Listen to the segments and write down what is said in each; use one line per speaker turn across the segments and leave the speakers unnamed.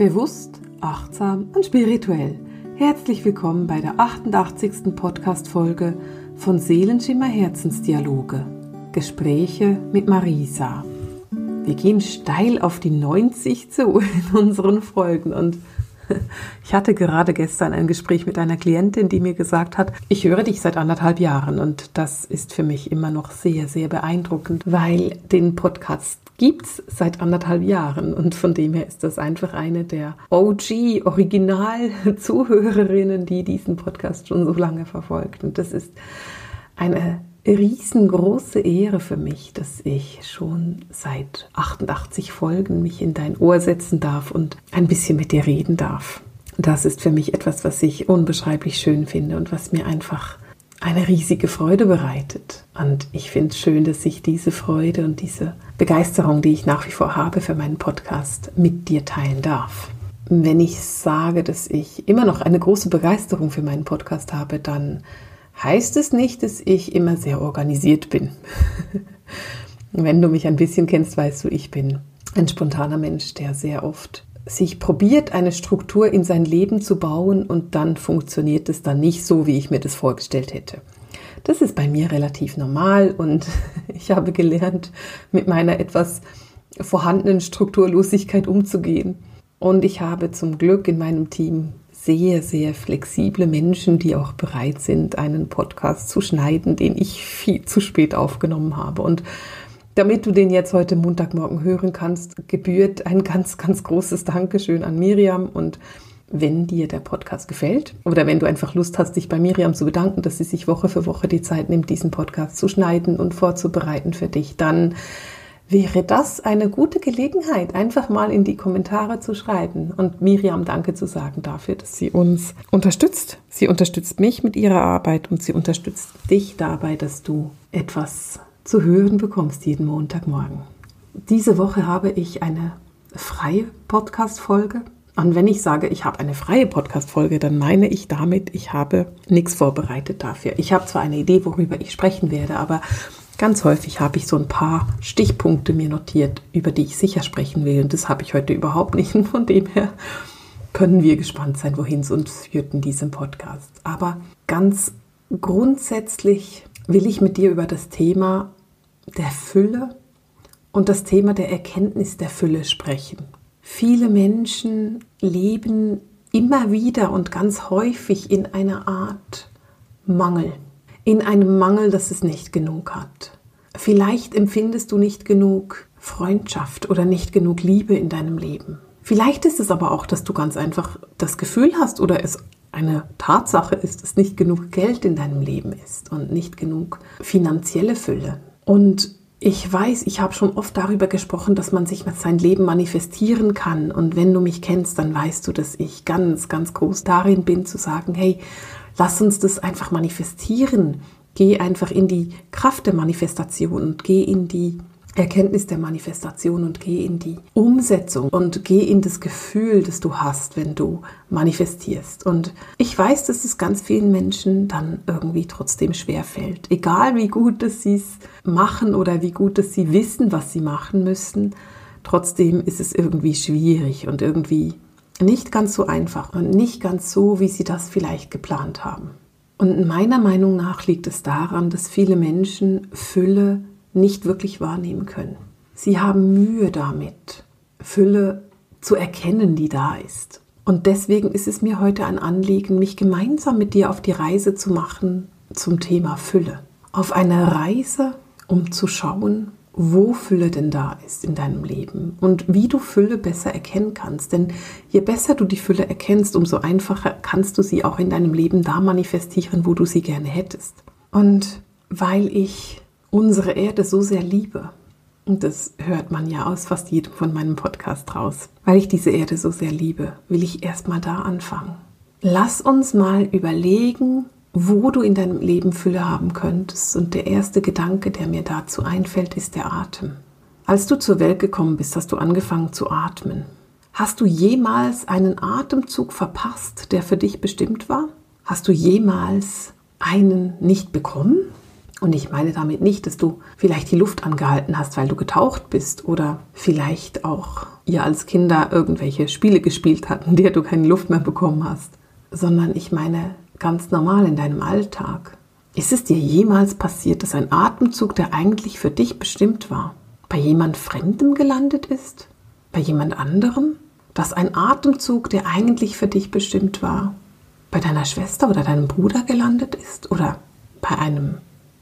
Bewusst, achtsam und spirituell. Herzlich willkommen bei der 88. Podcast-Folge von Seelenschimmer Herzensdialoge. Gespräche mit Marisa. Wir gehen steil auf die 90 zu in unseren Folgen und ich hatte gerade gestern ein Gespräch mit einer Klientin, die mir gesagt hat, ich höre dich seit anderthalb Jahren und das ist für mich immer noch sehr, sehr beeindruckend, weil den Podcast gibt es seit anderthalb Jahren und von dem her ist das einfach eine der OG, Original-Zuhörerinnen, die diesen Podcast schon so lange verfolgt. Und das ist eine riesengroße Ehre für mich, dass ich schon seit 88 Folgen mich in dein Ohr setzen darf und ein bisschen mit dir reden darf. Das ist für mich etwas, was ich unbeschreiblich schön finde und was mir einfach eine riesige Freude bereitet. Und ich finde es schön, dass ich diese Freude und diese Begeisterung, die ich nach wie vor habe für meinen Podcast, mit dir teilen darf. Wenn ich sage, dass ich immer noch eine große Begeisterung für meinen Podcast habe, dann heißt es nicht, dass ich immer sehr organisiert bin. Wenn du mich ein bisschen kennst, weißt du, ich bin ein spontaner Mensch, der sehr oft sich probiert, eine Struktur in sein Leben zu bauen und dann funktioniert es dann nicht so, wie ich mir das vorgestellt hätte. Das ist bei mir relativ normal und ich habe gelernt, mit meiner etwas vorhandenen Strukturlosigkeit umzugehen. Und ich habe zum Glück in meinem Team sehr, sehr flexible Menschen, die auch bereit sind, einen Podcast zu schneiden, den ich viel zu spät aufgenommen habe. Und damit du den jetzt heute Montagmorgen hören kannst, gebührt ein ganz, ganz großes Dankeschön an Miriam. Und wenn dir der Podcast gefällt oder wenn du einfach Lust hast, dich bei Miriam zu bedanken, dass sie sich Woche für Woche die Zeit nimmt, diesen Podcast zu schneiden und vorzubereiten für dich, dann wäre das eine gute Gelegenheit, einfach mal in die Kommentare zu schreiben und Miriam Danke zu sagen dafür, dass sie uns unterstützt. Sie unterstützt mich mit ihrer Arbeit und sie unterstützt dich dabei, dass du etwas zu hören bekommst jeden Montagmorgen. Diese Woche habe ich eine freie Podcast-Folge. Und wenn ich sage, ich habe eine freie Podcast-Folge, dann meine ich damit, ich habe nichts vorbereitet dafür. Ich habe zwar eine Idee, worüber ich sprechen werde, aber ganz häufig habe ich so ein paar Stichpunkte mir notiert, über die ich sicher sprechen will. Und das habe ich heute überhaupt nicht. Und von dem her können wir gespannt sein, wohin es uns führt in diesem Podcast. Aber ganz grundsätzlich will ich mit dir über das Thema der Fülle und das Thema der Erkenntnis der Fülle sprechen. Viele Menschen leben immer wieder und ganz häufig in einer Art Mangel, in einem Mangel, dass es nicht genug hat. Vielleicht empfindest du nicht genug Freundschaft oder nicht genug Liebe in deinem Leben. Vielleicht ist es aber auch, dass du ganz einfach das Gefühl hast oder es eine Tatsache ist, dass nicht genug Geld in deinem Leben ist und nicht genug finanzielle Fülle. Und ich weiß, ich habe schon oft darüber gesprochen, dass man sich sein Leben manifestieren kann. Und wenn du mich kennst, dann weißt du, dass ich ganz, ganz groß darin bin zu sagen, hey, lass uns das einfach manifestieren. Geh einfach in die Kraft der Manifestation und geh in die Erkenntnis der Manifestation und geh in die Umsetzung und geh in das Gefühl, das du hast, wenn du manifestierst. Und ich weiß, dass es ganz vielen Menschen dann irgendwie trotzdem schwer fällt. Egal wie gut sie es machen oder wie gut dass sie wissen, was sie machen müssen, trotzdem ist es irgendwie schwierig und irgendwie nicht ganz so einfach und nicht ganz so, wie sie das vielleicht geplant haben. Und meiner Meinung nach liegt es daran, dass viele Menschen Fülle nicht wirklich wahrnehmen können. Sie haben Mühe damit, Fülle zu erkennen, die da ist. Und deswegen ist es mir heute ein Anliegen, mich gemeinsam mit dir auf die Reise zu machen zum Thema Fülle. Auf eine Reise, um zu schauen, wo Fülle denn da ist in deinem Leben und wie du Fülle besser erkennen kannst. Denn je besser du die Fülle erkennst, umso einfacher kannst du sie auch in deinem Leben da manifestieren, wo du sie gerne hättest. Und weil ich unsere Erde so sehr liebe. Und das hört man ja aus fast jedem von meinem Podcast raus. Weil ich diese Erde so sehr liebe, will ich erstmal da anfangen. Lass uns mal überlegen, wo du in deinem Leben Fülle haben könntest. Und der erste Gedanke, der mir dazu einfällt, ist der Atem. Als du zur Welt gekommen bist, hast du angefangen zu atmen. Hast du jemals einen Atemzug verpasst, der für dich bestimmt war? Hast du jemals einen nicht bekommen? Und ich meine damit nicht, dass du vielleicht die Luft angehalten hast, weil du getaucht bist oder vielleicht auch ihr als Kinder irgendwelche Spiele gespielt habt, in der du keine Luft mehr bekommen hast, sondern ich meine ganz normal in deinem Alltag. Ist es dir jemals passiert, dass ein Atemzug, der eigentlich für dich bestimmt war, bei jemand Fremdem gelandet ist? Bei jemand anderem? Dass ein Atemzug, der eigentlich für dich bestimmt war, bei deiner Schwester oder deinem Bruder gelandet ist? Oder bei einem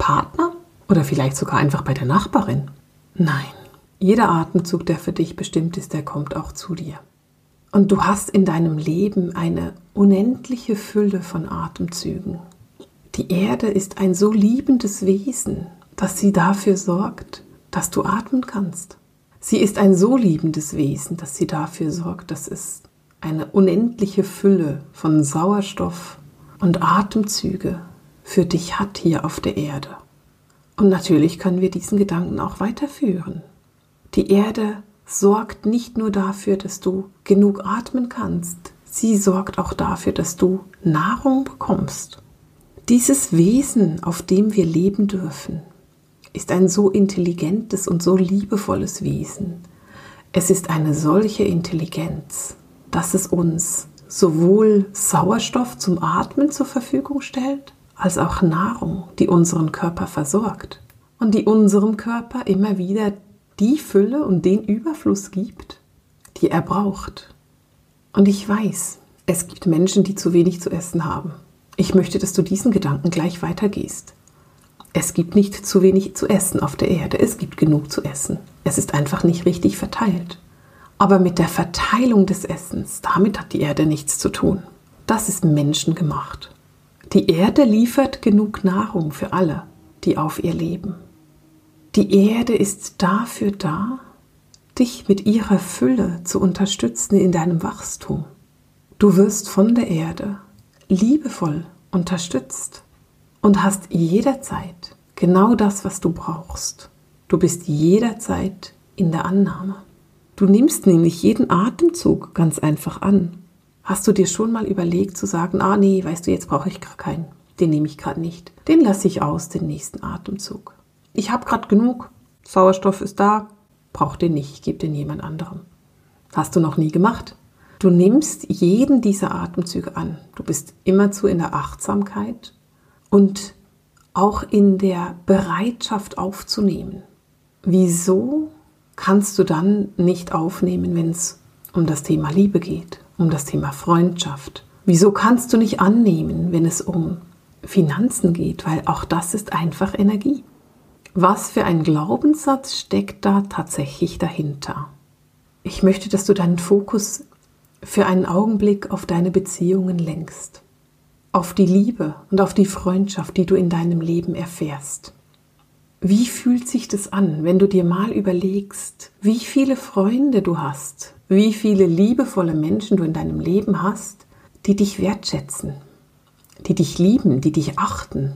Partner oder vielleicht sogar einfach bei der Nachbarin. Nein, jeder Atemzug, der für dich bestimmt ist, der kommt auch zu dir. Und du hast in deinem Leben eine unendliche Fülle von Atemzügen. Die Erde ist ein so liebendes Wesen, dass sie dafür sorgt, dass du atmen kannst. Sie ist ein so liebendes Wesen, dass sie dafür sorgt, dass es eine unendliche Fülle von Sauerstoff und Atemzüge für dich hat hier auf der Erde. Und natürlich können wir diesen Gedanken auch weiterführen. Die Erde sorgt nicht nur dafür, dass du genug atmen kannst, sie sorgt auch dafür, dass du Nahrung bekommst. Dieses Wesen, auf dem wir leben dürfen, ist ein so intelligentes und so liebevolles Wesen. Es ist eine solche Intelligenz, dass es uns sowohl Sauerstoff zum Atmen zur Verfügung stellt, als auch Nahrung, die unseren Körper versorgt und die unserem Körper immer wieder die Fülle und den Überfluss gibt, die er braucht. Und ich weiß, es gibt Menschen, die zu wenig zu essen haben. Ich möchte, dass du diesen Gedanken gleich weitergehst. Es gibt nicht zu wenig zu essen auf der Erde, es gibt genug zu essen. Es ist einfach nicht richtig verteilt. Aber mit der Verteilung des Essens, damit hat die Erde nichts zu tun. Das ist menschengemacht. Die Erde liefert genug Nahrung für alle, die auf ihr leben. Die Erde ist dafür da, dich mit ihrer Fülle zu unterstützen in deinem Wachstum. Du wirst von der Erde liebevoll unterstützt und hast jederzeit genau das, was du brauchst. Du bist jederzeit in der Annahme. Du nimmst nämlich jeden Atemzug ganz einfach an Hast du dir schon mal überlegt zu sagen, ah nee, weißt du, jetzt brauche ich gar keinen. Den nehme ich gerade nicht. Den lasse ich aus, den nächsten Atemzug. Ich habe gerade genug. Sauerstoff ist da. Brauch den nicht, ich gebe den jemand anderem. Hast du noch nie gemacht? Du nimmst jeden dieser Atemzüge an. Du bist immerzu in der Achtsamkeit und auch in der Bereitschaft aufzunehmen. Wieso kannst du dann nicht aufnehmen, wenn es um das Thema Liebe geht, um das Thema Freundschaft. Wieso kannst du nicht annehmen, wenn es um Finanzen geht? Weil auch das ist einfach Energie. Was für ein Glaubenssatz steckt da tatsächlich dahinter? Ich möchte, dass du deinen Fokus für einen Augenblick auf deine Beziehungen lenkst, auf die Liebe und auf die Freundschaft, die du in deinem Leben erfährst. Wie fühlt sich das an, wenn du dir mal überlegst, wie viele Freunde du hast, wie viele liebevolle Menschen du in deinem Leben hast, die dich wertschätzen, die dich lieben, die dich achten,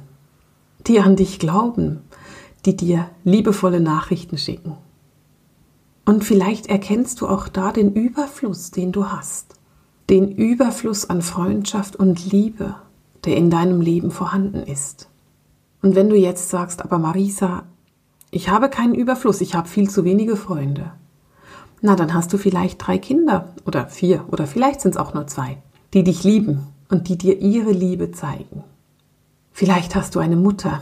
die an dich glauben, die dir liebevolle Nachrichten schicken. Und vielleicht erkennst du auch da den Überfluss, den du hast, den Überfluss an Freundschaft und Liebe, der in deinem Leben vorhanden ist. Und wenn du jetzt sagst, aber Marisa, ich habe keinen Überfluss, ich habe viel zu wenige Freunde, na, dann hast du vielleicht drei Kinder oder vier oder vielleicht sind es auch nur zwei, die dich lieben und die dir ihre Liebe zeigen. Vielleicht hast du eine Mutter,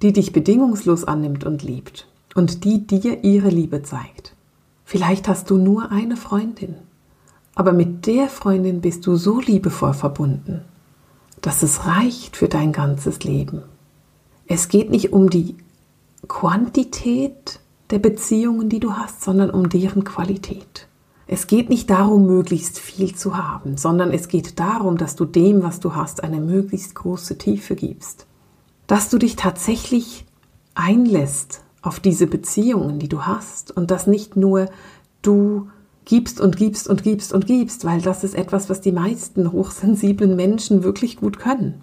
die dich bedingungslos annimmt und liebt und die dir ihre Liebe zeigt. Vielleicht hast du nur eine Freundin, aber mit der Freundin bist du so liebevoll verbunden, dass es reicht für dein ganzes Leben. Es geht nicht um die Quantität der Beziehungen, die du hast, sondern um deren Qualität. Es geht nicht darum, möglichst viel zu haben, sondern es geht darum, dass du dem, was du hast, eine möglichst große Tiefe gibst. Dass du dich tatsächlich einlässt auf diese Beziehungen, die du hast und dass nicht nur du gibst und gibst und gibst und gibst, weil das ist etwas, was die meisten hochsensiblen Menschen wirklich gut können,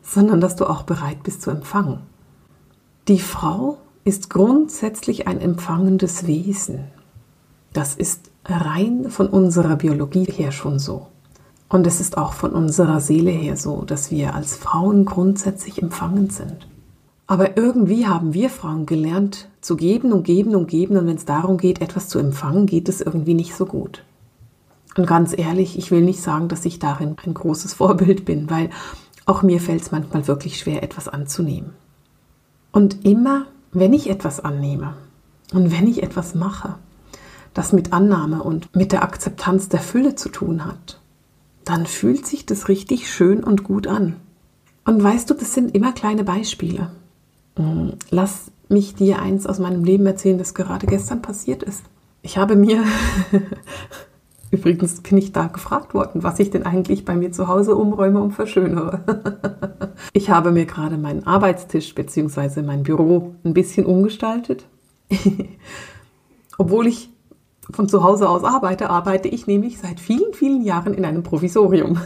sondern dass du auch bereit bist zu empfangen. Die Frau ist grundsätzlich ein empfangendes Wesen. Das ist rein von unserer Biologie her schon so. Und es ist auch von unserer Seele her so, dass wir als Frauen grundsätzlich empfangen sind. Aber irgendwie haben wir Frauen gelernt, zu geben und geben und geben. Und wenn es darum geht, etwas zu empfangen, geht es irgendwie nicht so gut. Und ganz ehrlich, ich will nicht sagen, dass ich darin ein großes Vorbild bin, weil auch mir fällt es manchmal wirklich schwer, etwas anzunehmen. Und immer, wenn ich etwas annehme und wenn ich etwas mache, das mit Annahme und mit der Akzeptanz der Fülle zu tun hat, dann fühlt sich das richtig schön und gut an. Und weißt du, das sind immer kleine Beispiele. Mm, lass mich dir eins aus meinem Leben erzählen, das gerade gestern passiert ist. Ich habe mir, übrigens bin ich da gefragt worden, was ich denn eigentlich bei mir zu Hause umräume und verschönere. ich habe mir gerade meinen Arbeitstisch bzw. mein Büro ein bisschen umgestaltet. Obwohl ich von zu Hause aus arbeite, arbeite ich nämlich seit vielen, vielen Jahren in einem Provisorium.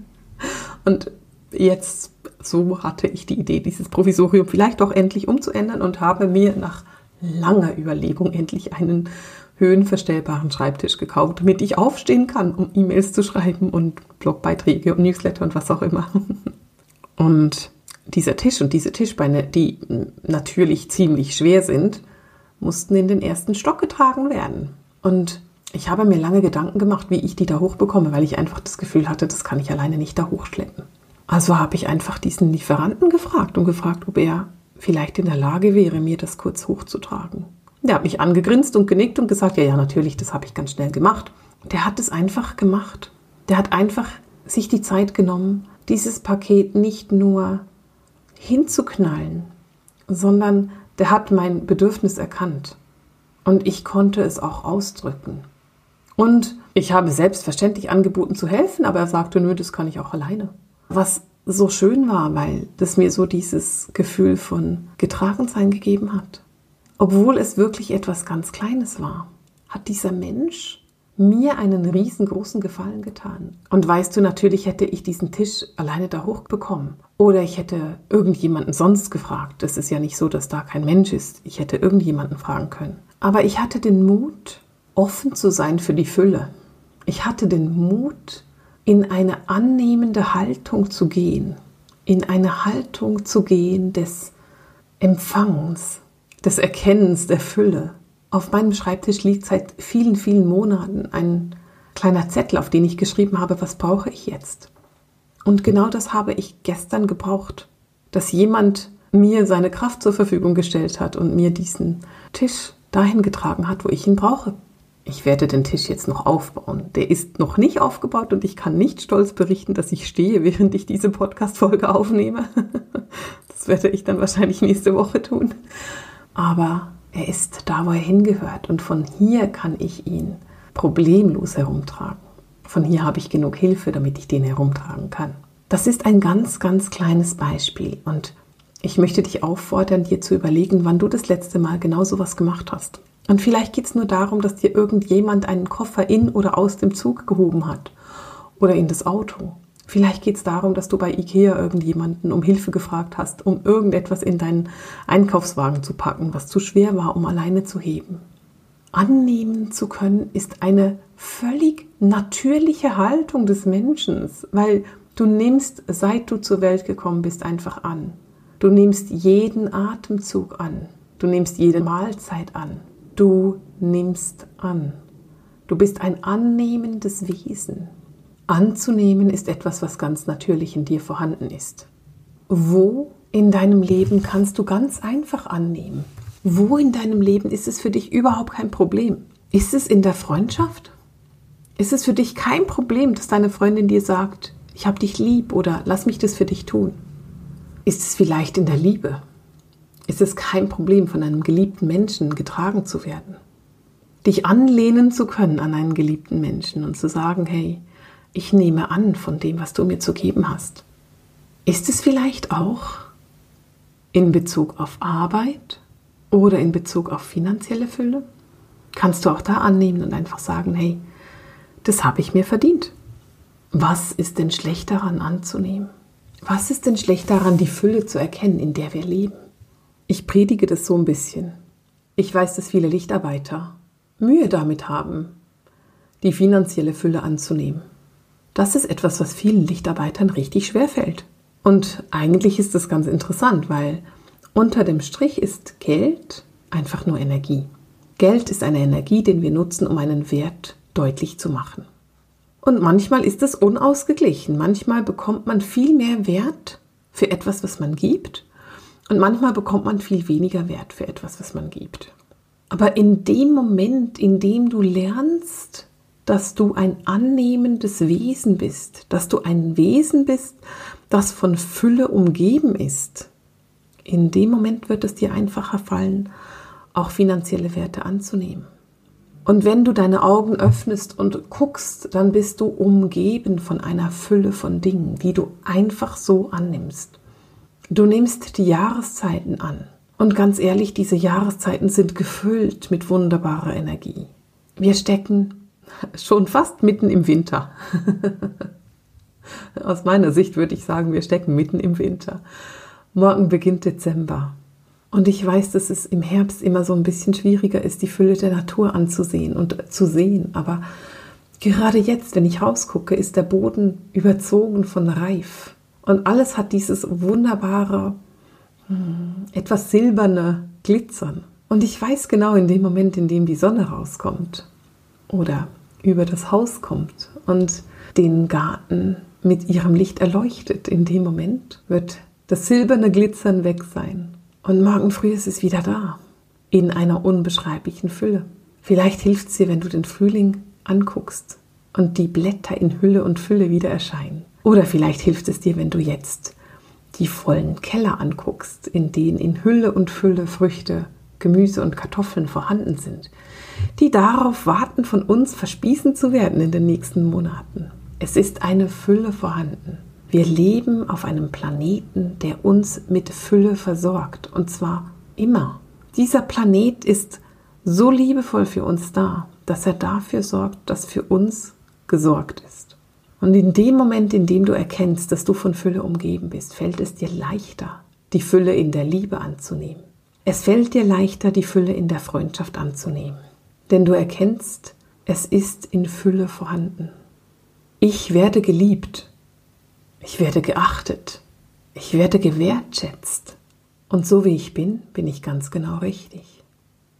und jetzt so hatte ich die Idee, dieses Provisorium vielleicht doch endlich umzuändern und habe mir nach langer Überlegung endlich einen höhenverstellbaren Schreibtisch gekauft, damit ich aufstehen kann, um E-Mails zu schreiben und Blogbeiträge und Newsletter und was auch immer. Und dieser Tisch und diese Tischbeine, die natürlich ziemlich schwer sind, mussten in den ersten Stock getragen werden. Und ich habe mir lange Gedanken gemacht, wie ich die da hochbekomme, weil ich einfach das Gefühl hatte, das kann ich alleine nicht da hochschleppen. Also habe ich einfach diesen Lieferanten gefragt und gefragt, ob er vielleicht in der Lage wäre, mir das kurz hochzutragen. Der hat mich angegrinst und genickt und gesagt, ja, ja, natürlich, das habe ich ganz schnell gemacht. Der hat es einfach gemacht. Der hat einfach sich die Zeit genommen, dieses Paket nicht nur hinzuknallen, sondern der hat mein Bedürfnis erkannt. Und ich konnte es auch ausdrücken. Und ich habe selbstverständlich angeboten zu helfen, aber er sagte, nö, das kann ich auch alleine. Was so schön war, weil das mir so dieses Gefühl von Getragensein gegeben hat. Obwohl es wirklich etwas ganz Kleines war, hat dieser Mensch mir einen riesengroßen Gefallen getan. Und weißt du, natürlich hätte ich diesen Tisch alleine da hochbekommen. Oder ich hätte irgendjemanden sonst gefragt. Das ist ja nicht so, dass da kein Mensch ist. Ich hätte irgendjemanden fragen können. Aber ich hatte den Mut, offen zu sein für die Fülle. Ich hatte den Mut, in eine annehmende Haltung zu gehen, in eine Haltung zu gehen des Empfangens, des Erkennens der Fülle. Auf meinem Schreibtisch liegt seit vielen, vielen Monaten ein kleiner Zettel, auf den ich geschrieben habe, was brauche ich jetzt? Und genau das habe ich gestern gebraucht, dass jemand mir seine Kraft zur Verfügung gestellt hat und mir diesen Tisch dahin getragen hat, wo ich ihn brauche ich werde den Tisch jetzt noch aufbauen. Der ist noch nicht aufgebaut und ich kann nicht stolz berichten, dass ich stehe, während ich diese Podcast-Folge aufnehme. Das werde ich dann wahrscheinlich nächste Woche tun. Aber er ist da, wo er hingehört und von hier kann ich ihn problemlos herumtragen. Von hier habe ich genug Hilfe, damit ich den herumtragen kann. Das ist ein ganz, ganz kleines Beispiel und ich möchte dich auffordern, dir zu überlegen, wann du das letzte Mal genau so was gemacht hast. Und vielleicht geht es nur darum, dass dir irgendjemand einen Koffer in oder aus dem Zug gehoben hat oder in das Auto. Vielleicht geht es darum, dass du bei Ikea irgendjemanden um Hilfe gefragt hast, um irgendetwas in deinen Einkaufswagen zu packen, was zu schwer war, um alleine zu heben. Annehmen zu können ist eine völlig natürliche Haltung des Menschen, weil du nimmst, seit du zur Welt gekommen bist, einfach an. Du nimmst jeden Atemzug an. Du nimmst jede Mahlzeit an. Du nimmst an. Du bist ein annehmendes Wesen. Anzunehmen ist etwas, was ganz natürlich in dir vorhanden ist. Wo in deinem Leben kannst du ganz einfach annehmen? Wo in deinem Leben ist es für dich überhaupt kein Problem? Ist es in der Freundschaft? Ist es für dich kein Problem, dass deine Freundin dir sagt, ich habe dich lieb oder lass mich das für dich tun? Ist es vielleicht in der Liebe? ist es kein Problem, von einem geliebten Menschen getragen zu werden. Dich anlehnen zu können an einen geliebten Menschen und zu sagen, hey, ich nehme an von dem, was du mir zu geben hast. Ist es vielleicht auch in Bezug auf Arbeit oder in Bezug auf finanzielle Fülle? Kannst du auch da annehmen und einfach sagen, hey, das habe ich mir verdient. Was ist denn schlecht daran anzunehmen? Was ist denn schlecht daran, die Fülle zu erkennen, in der wir leben? Ich predige das so ein bisschen. Ich weiß, dass viele Lichtarbeiter Mühe damit haben, die finanzielle Fülle anzunehmen. Das ist etwas, was vielen Lichtarbeitern richtig schwer fällt. Und eigentlich ist das ganz interessant, weil Unter dem Strich ist Geld einfach nur Energie. Geld ist eine Energie, den wir nutzen, um einen Wert deutlich zu machen. Und manchmal ist es unausgeglichen. Manchmal bekommt man viel mehr Wert für etwas, was man gibt. Und manchmal bekommt man viel weniger Wert für etwas, was man gibt. Aber in dem Moment, in dem du lernst, dass du ein annehmendes Wesen bist, dass du ein Wesen bist, das von Fülle umgeben ist, in dem Moment wird es dir einfacher fallen, auch finanzielle Werte anzunehmen. Und wenn du deine Augen öffnest und guckst, dann bist du umgeben von einer Fülle von Dingen, die du einfach so annimmst. Du nimmst die Jahreszeiten an. Und ganz ehrlich, diese Jahreszeiten sind gefüllt mit wunderbarer Energie. Wir stecken schon fast mitten im Winter. Aus meiner Sicht würde ich sagen, wir stecken mitten im Winter. Morgen beginnt Dezember. Und ich weiß, dass es im Herbst immer so ein bisschen schwieriger ist, die Fülle der Natur anzusehen und zu sehen. Aber gerade jetzt, wenn ich rausgucke, ist der Boden überzogen von Reif. Und alles hat dieses wunderbare, hm, etwas silberne Glitzern. Und ich weiß genau in dem Moment, in dem die Sonne rauskommt oder über das Haus kommt und den Garten mit ihrem Licht erleuchtet, in dem Moment wird das silberne Glitzern weg sein und morgen früh ist es wieder da, in einer unbeschreiblichen Fülle. Vielleicht hilft es dir, wenn du den Frühling anguckst und die Blätter in Hülle und Fülle wieder erscheinen. Oder vielleicht hilft es dir, wenn du jetzt die vollen Keller anguckst, in denen in Hülle und Fülle Früchte, Gemüse und Kartoffeln vorhanden sind, die darauf warten, von uns verspießen zu werden in den nächsten Monaten. Es ist eine Fülle vorhanden. Wir leben auf einem Planeten, der uns mit Fülle versorgt. Und zwar immer. Dieser Planet ist so liebevoll für uns da, dass er dafür sorgt, dass für uns gesorgt ist. Und in dem Moment, in dem du erkennst, dass du von Fülle umgeben bist, fällt es dir leichter, die Fülle in der Liebe anzunehmen. Es fällt dir leichter, die Fülle in der Freundschaft anzunehmen. Denn du erkennst, es ist in Fülle vorhanden. Ich werde geliebt ich werde geachtet. Ich werde gewertschätzt. Und so wie ich bin, bin ich ganz genau richtig.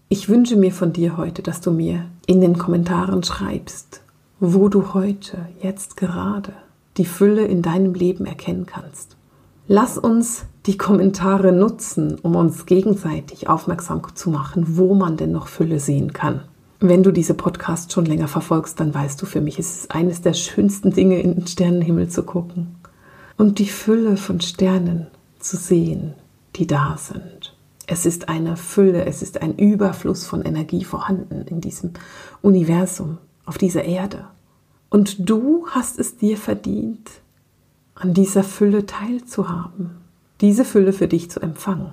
Ich wünsche mir von dir heute, dass du mir in den Kommentaren schreibst, wo du heute, jetzt gerade, die Fülle in deinem Leben erkennen kannst. Lass uns die Kommentare nutzen, um uns gegenseitig aufmerksam zu machen, wo man denn noch Fülle sehen kann. Wenn du diese Podcast schon länger verfolgst, dann weißt du, für mich ist es eines der schönsten Dinge, in den Sternenhimmel zu gucken und die Fülle von Sternen zu sehen, die da sind. Es ist eine Fülle, es ist ein Überfluss von Energie vorhanden in diesem Universum, auf dieser Erde. Und du hast es dir verdient, an dieser Fülle teilzuhaben, diese Fülle für dich zu empfangen,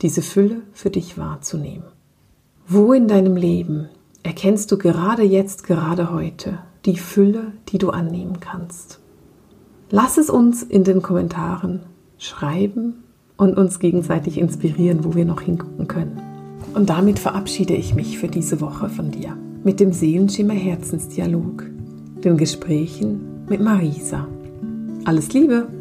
diese Fülle für dich wahrzunehmen. Wo in deinem Leben erkennst du gerade jetzt, gerade heute die Fülle, die du annehmen kannst? Lass es uns in den Kommentaren schreiben und uns gegenseitig inspirieren, wo wir noch hingucken können. Und damit verabschiede ich mich für diese Woche von dir mit dem Seelenschimmer Herzensdialog, den Gesprächen mit Marisa. Alles Liebe!